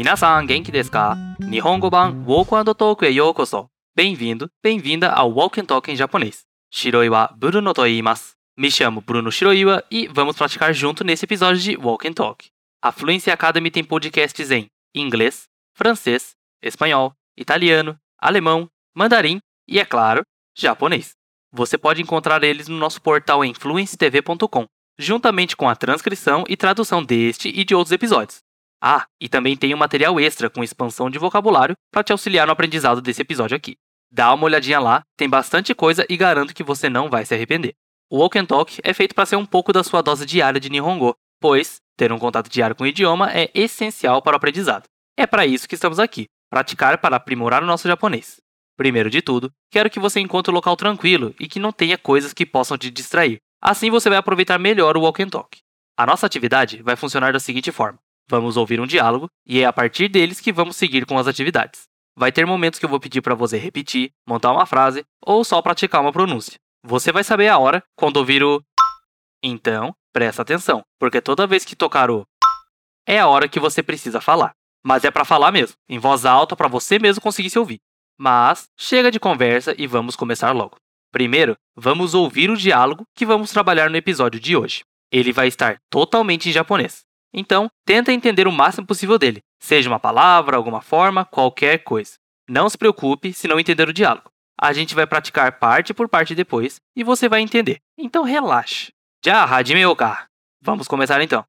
皆さん元気ですか日本語版 Walk and Talk へようこそ。Bem-vindo, bem-vinda ao Walk and Talk em japonês. Shiroi wa Bruno to iimasu. Me chamo Bruno Shiroiwa e vamos praticar junto nesse episódio de Walk and Talk. A Fluency Academy tem podcasts em inglês, francês, espanhol, italiano, alemão, mandarim e, é claro, japonês. Você pode encontrar eles no nosso portal em fluencytv.com, juntamente com a transcrição e tradução deste e de outros episódios. Ah, e também tem um material extra com expansão de vocabulário para te auxiliar no aprendizado desse episódio aqui. Dá uma olhadinha lá, tem bastante coisa e garanto que você não vai se arrepender. O Walk and Talk é feito para ser um pouco da sua dose diária de Nihongo, pois ter um contato diário com o idioma é essencial para o aprendizado. É para isso que estamos aqui, praticar para aprimorar o nosso japonês. Primeiro de tudo, quero que você encontre um local tranquilo e que não tenha coisas que possam te distrair. Assim você vai aproveitar melhor o Walk and Talk. A nossa atividade vai funcionar da seguinte forma: vamos ouvir um diálogo e é a partir deles que vamos seguir com as atividades. Vai ter momentos que eu vou pedir para você repetir, montar uma frase ou só praticar uma pronúncia. Você vai saber a hora quando ouvir o então, presta atenção, porque toda vez que tocar o é a hora que você precisa falar. Mas é para falar mesmo, em voz alta para você mesmo conseguir se ouvir. Mas chega de conversa e vamos começar logo. Primeiro, vamos ouvir o diálogo que vamos trabalhar no episódio de hoje. Ele vai estar totalmente em japonês. Então, tenta entender o máximo possível dele, seja uma palavra, alguma forma, qualquer coisa. Não se preocupe se não entender o diálogo. A gente vai praticar parte por parte depois e você vai entender. Então relaxe. Já hajimeu ka. Vamos começar então.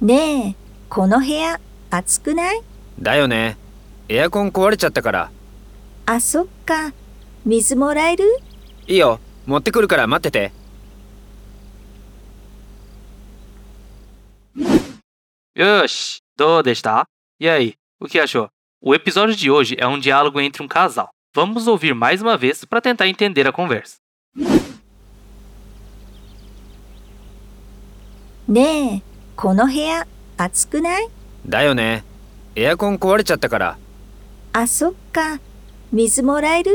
ねえ、この部屋暑くないだよねエアコン壊れちゃったからあ、そっか。水もらえるいいよ持ってくるから待ってて Yoshi, do desta? E aí, o que achou? O episódio de hoje é um diálogo entre um casal. Vamos ouvir mais uma vez para tentar entender a conversa. ねえ、この部屋暑くないだよねエアコン壊れちゃったからあ、そっか。水もらえる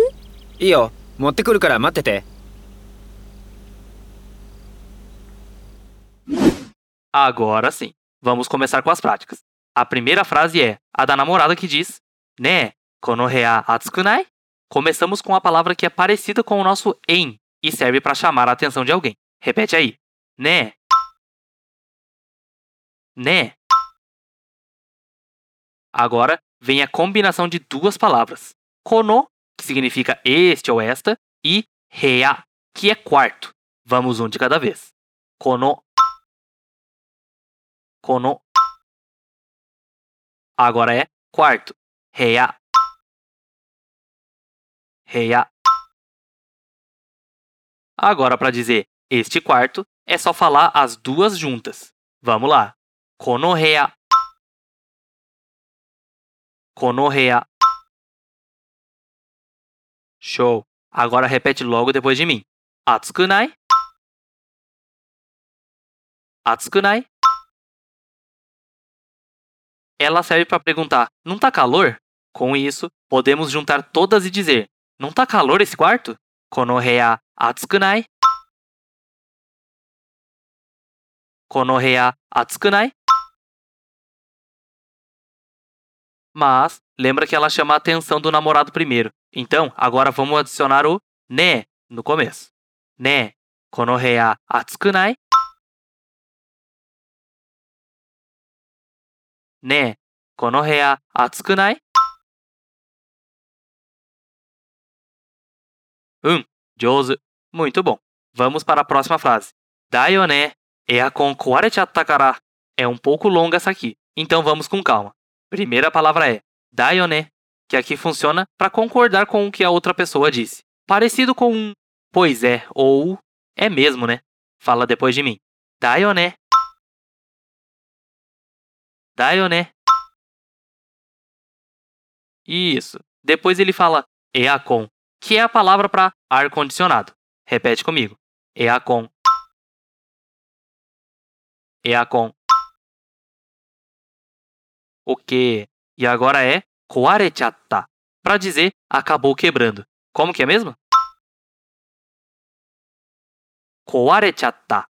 いいよ持ってくるから待ってて Agora sim, vamos começar com as práticas. A primeira frase é a da namorada que diz: Ne, kono hea atsukunai? Começamos com a palavra que é parecida com o nosso em e serve para chamar a atenção de alguém. Repete aí. Ne. Ne. Agora vem a combinação de duas palavras. Kono, que significa este ou esta, e hea, que é quarto. Vamos um de cada vez. Kono. Kono. Agora é quarto. Heia. Heia. Agora, para dizer este quarto, é só falar as duas juntas. Vamos lá. Kono heia. Kono heia. Show. Agora repete logo depois de mim. Atsukunai? Atsukunai? Ela serve para perguntar: não tá calor? Com isso, podemos juntar todas e dizer: não tá calor esse quarto? Kono hea atsukunai? Kono hea atsukunai? Mas lembra que ela chama a atenção do namorado primeiro. Então, agora vamos adicionar o ne no começo. Ne, kono hea atsukunai? ねえ、この部屋暑くないうん、上手。Muito bom. Vamos para a próxima frase. だよね。エアコン壊れちゃったから。É um pouco longa essa aqui, então vamos com calma. Primeira palavra é だよね, que aqui funciona para concordar com o que a outra pessoa disse. Parecido com um pois é ou é mesmo, né? Fala depois de mim. だよね。 だよね。Isso. Depois ele fala eacon, que é a palavra para ar-condicionado. Repete comigo. Eacon. Eacon. O que? E agora é koarechatta, para dizer acabou quebrando. Como que é mesmo? Koarechatta.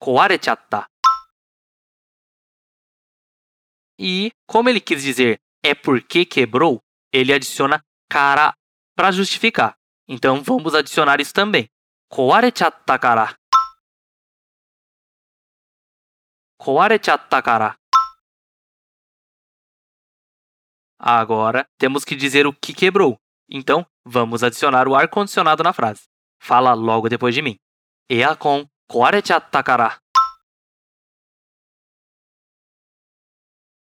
壊 E, como ele quis dizer é porque quebrou, ele adiciona cara para justificar. Então vamos adicionar isso também. Kara. Kara. Agora temos que dizer o que quebrou. Então vamos adicionar o ar condicionado na frase. Fala logo depois de mim. Eacon koarechatta kara.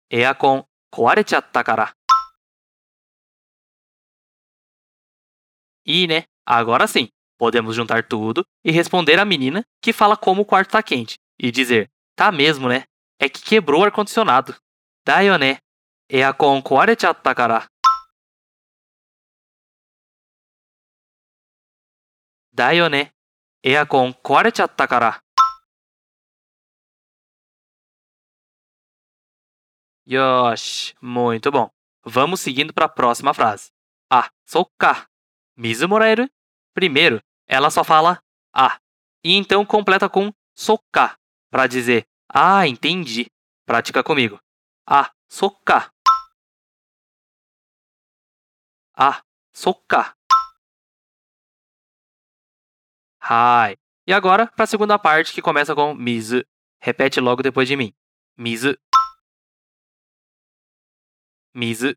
エアコン壊れちゃったから。E, né? Agora sim, podemos juntar tudo e responder a menina que fala como o quarto tá quente e dizer: Tá mesmo, né? É que quebrou o ar-condicionado. だよね。エアコン壊れちゃっ Yoshi, muito bom. Vamos seguindo para a próxima frase. Ah, sou K. Mizu. Primeiro, ela só fala ah, e então completa com soca para dizer ah, entendi. Pratica comigo. Ah, soca. Ah, soca. Hi. E agora para a segunda parte que começa com mizu. Repete logo depois de mim. Mizu. Mizu.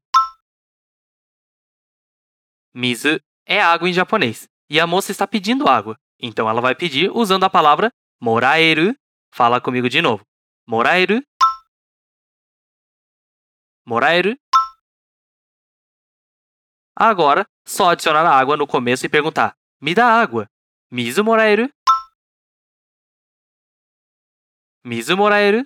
Mizu é água em japonês. E a moça está pedindo água. Então ela vai pedir usando a palavra moraeru. Fala comigo de novo. Moraeru. Moraeru. Agora, só adicionar a água no começo e perguntar: Me dá água. Mizu moraeru? Mizu moraeru?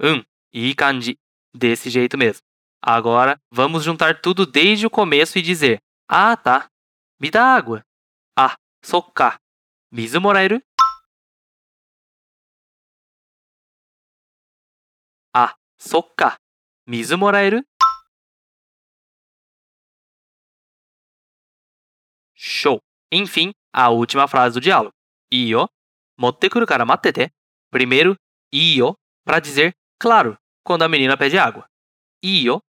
Hum, e kanji, desse jeito mesmo. Agora, vamos juntar tudo desde o começo e dizer: Ah, tá. Me dá água. Ah, sokka. Mizu moraeru? Ah, sokka. Mizu moraeru? Show. Enfim, a última frase do diálogo. Iyo, motte kuru kara mattete. Primeiro, iyo, para dizer claro quando a menina pede água. Iyo.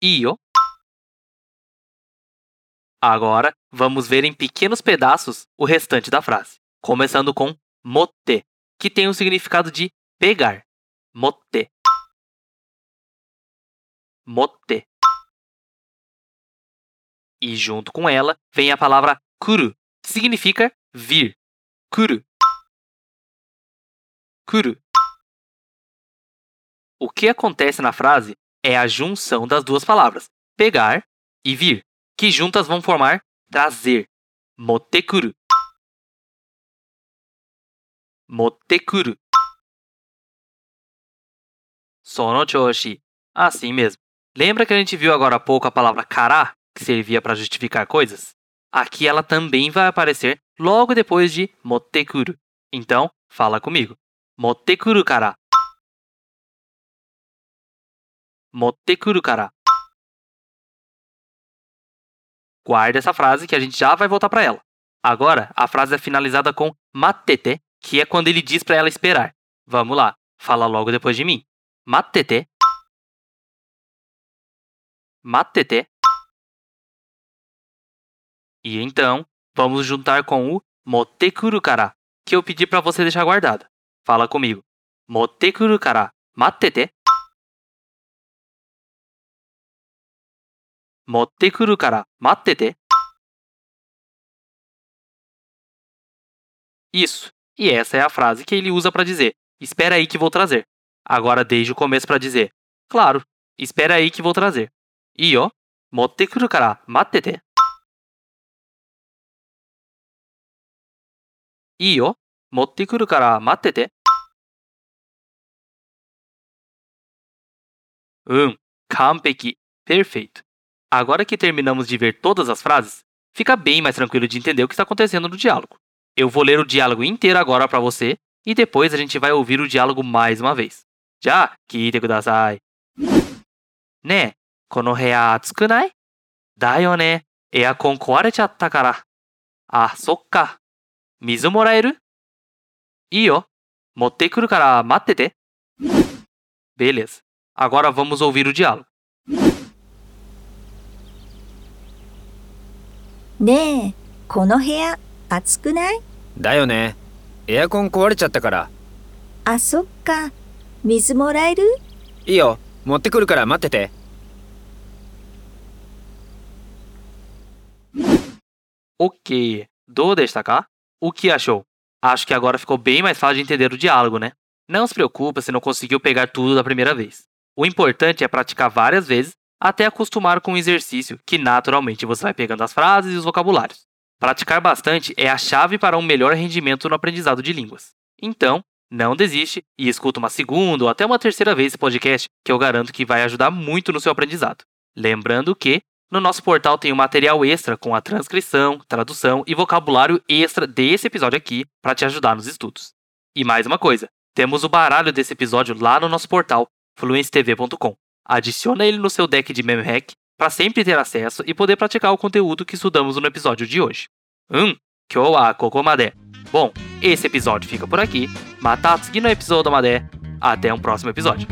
Iyo. Agora, vamos ver em pequenos pedaços o restante da frase, começando com motte, que tem o significado de pegar. Motte. Motte. E junto com ela vem a palavra kuru, que significa vir. Kuru. Kuru. O que acontece na frase é a junção das duas palavras, pegar e vir, que juntas vão formar trazer. Motekuru. Motekuru. Sono choshi. Assim mesmo. Lembra que a gente viu agora há pouco a palavra kara, que servia para justificar coisas? Aqui ela também vai aparecer logo depois de motekuru. Então, fala comigo. Motekuru kara. 持ってくるから。Guarda essa frase que a gente já vai voltar para ela. Agora, a frase é finalizada com matete, que é quando ele diz para ela esperar. Vamos lá, fala logo depois de mim. Matete. Matete. E então, vamos juntar com o motekuru kara, que eu pedi para você deixar guardado. Fala comigo. Motekuru kara matete. 持ってくるから待ってて。Isso. E essa é a frase que ele usa para dizer: Espera aí que vou trazer. Agora desde o começo para dizer: Claro, espera aí que vou trazer. E ó, 持ってくるから待ってて。いいよ。持ってくるから待ってて。うん、完璧。Perfeito. Agora que terminamos de ver todas as frases, fica bem mais tranquilo de entender o que está acontecendo no diálogo. Eu vou ler o diálogo inteiro agora para você e depois a gente vai ouvir o diálogo mais uma vez. Já, kite kudasai. Né, kono hea atsuku nai? Da yo ne, eakon kara. Ah, sokka. Mizu moraeru? Ii motte kuru kara mattete. Beleza. Agora vamos ouvir o diálogo. ねえ、この部屋暑くないだよねエアコン壊れちゃったからあ、そっか。水もらえるいいよ持ってくるから待ってて Ok. どうでしたか O que achou? Acho que agora ficou bem mais fácil de entender o diálogo, né? Não se preocupe se não conseguiu pegar tudo da primeira vez. O importante é praticar várias vezes até acostumar com o exercício, que naturalmente você vai pegando as frases e os vocabulários. Praticar bastante é a chave para um melhor rendimento no aprendizado de línguas. Então, não desiste e escuta uma segunda ou até uma terceira vez esse podcast, que eu garanto que vai ajudar muito no seu aprendizado. Lembrando que no nosso portal tem um material extra com a transcrição, tradução e vocabulário extra desse episódio aqui para te ajudar nos estudos. E mais uma coisa, temos o baralho desse episódio lá no nosso portal, fluencetv.com. Adiciona ele no seu deck de meme hack para sempre ter acesso e poder praticar o conteúdo que estudamos no episódio de hoje. Hum, wa kokomade. Bom, esse episódio fica por aqui. Matatsuki no episódio Made. Até um próximo episódio.